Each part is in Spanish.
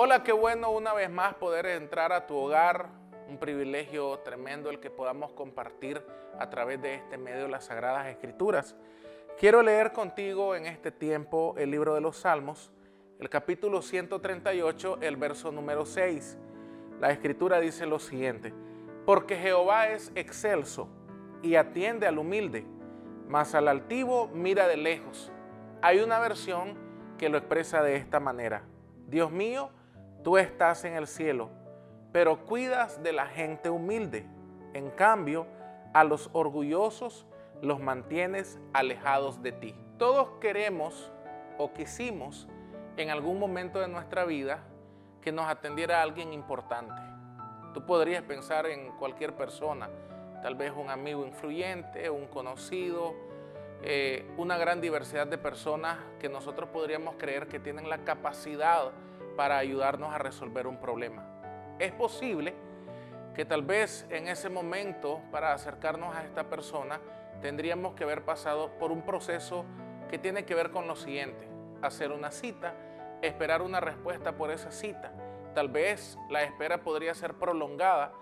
Hola, qué bueno una vez más poder entrar a tu hogar. Un privilegio tremendo el que podamos compartir a través de este medio las Sagradas Escrituras. Quiero leer contigo en este tiempo el libro de los Salmos, el capítulo 138, el verso número 6. La Escritura dice lo siguiente, porque Jehová es excelso y atiende al humilde, mas al altivo mira de lejos. Hay una versión que lo expresa de esta manera. Dios mío, Tú estás en el cielo, pero cuidas de la gente humilde. En cambio, a los orgullosos los mantienes alejados de ti. Todos queremos o quisimos en algún momento de nuestra vida que nos atendiera alguien importante. Tú podrías pensar en cualquier persona, tal vez un amigo influyente, un conocido, eh, una gran diversidad de personas que nosotros podríamos creer que tienen la capacidad para ayudarnos a resolver un problema. Es posible que tal vez en ese momento para acercarnos a esta persona tendríamos que haber pasado por un proceso que tiene que ver con lo siguiente, hacer una cita, esperar una respuesta por esa cita. Tal vez la espera podría ser prolongada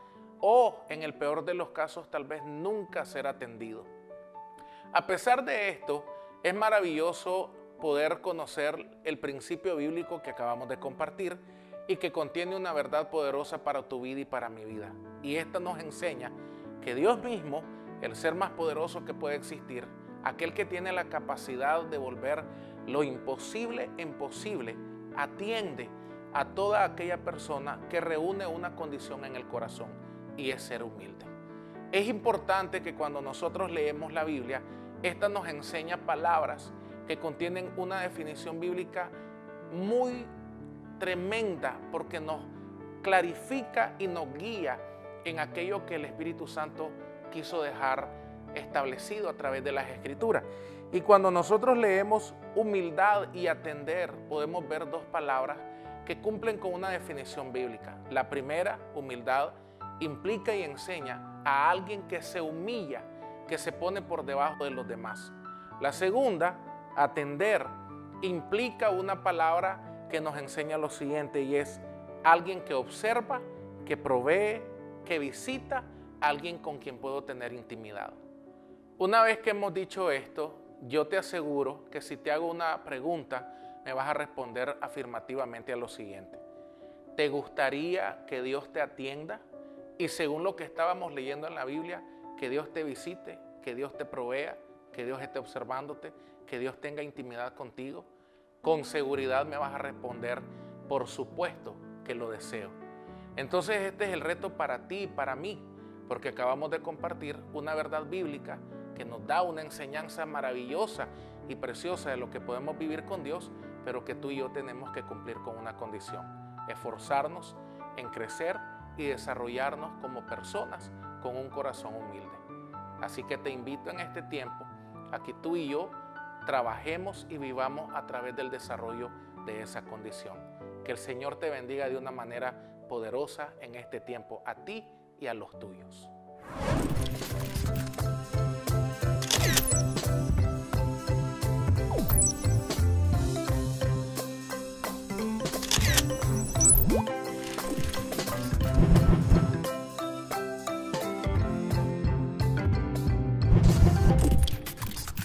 o en el peor de los casos tal vez nunca ser atendido. A pesar de esto, es maravilloso poder conocer el principio bíblico que acabamos de compartir y que contiene una verdad poderosa para tu vida y para mi vida. Y esta nos enseña que Dios mismo, el ser más poderoso que puede existir, aquel que tiene la capacidad de volver lo imposible en posible, atiende a toda aquella persona que reúne una condición en el corazón y es ser humilde. Es importante que cuando nosotros leemos la Biblia, esta nos enseña palabras que contienen una definición bíblica muy tremenda porque nos clarifica y nos guía en aquello que el Espíritu Santo quiso dejar establecido a través de las escrituras. Y cuando nosotros leemos humildad y atender, podemos ver dos palabras que cumplen con una definición bíblica. La primera, humildad, implica y enseña a alguien que se humilla, que se pone por debajo de los demás. La segunda, Atender implica una palabra que nos enseña lo siguiente y es alguien que observa, que provee, que visita, alguien con quien puedo tener intimidad. Una vez que hemos dicho esto, yo te aseguro que si te hago una pregunta, me vas a responder afirmativamente a lo siguiente. ¿Te gustaría que Dios te atienda? Y según lo que estábamos leyendo en la Biblia, que Dios te visite, que Dios te provea, que Dios esté observándote, que Dios tenga intimidad contigo, con seguridad me vas a responder, por supuesto que lo deseo. Entonces este es el reto para ti y para mí, porque acabamos de compartir una verdad bíblica que nos da una enseñanza maravillosa y preciosa de lo que podemos vivir con Dios, pero que tú y yo tenemos que cumplir con una condición, esforzarnos en crecer y desarrollarnos como personas con un corazón humilde. Así que te invito en este tiempo a que tú y yo trabajemos y vivamos a través del desarrollo de esa condición. Que el Señor te bendiga de una manera poderosa en este tiempo, a ti y a los tuyos.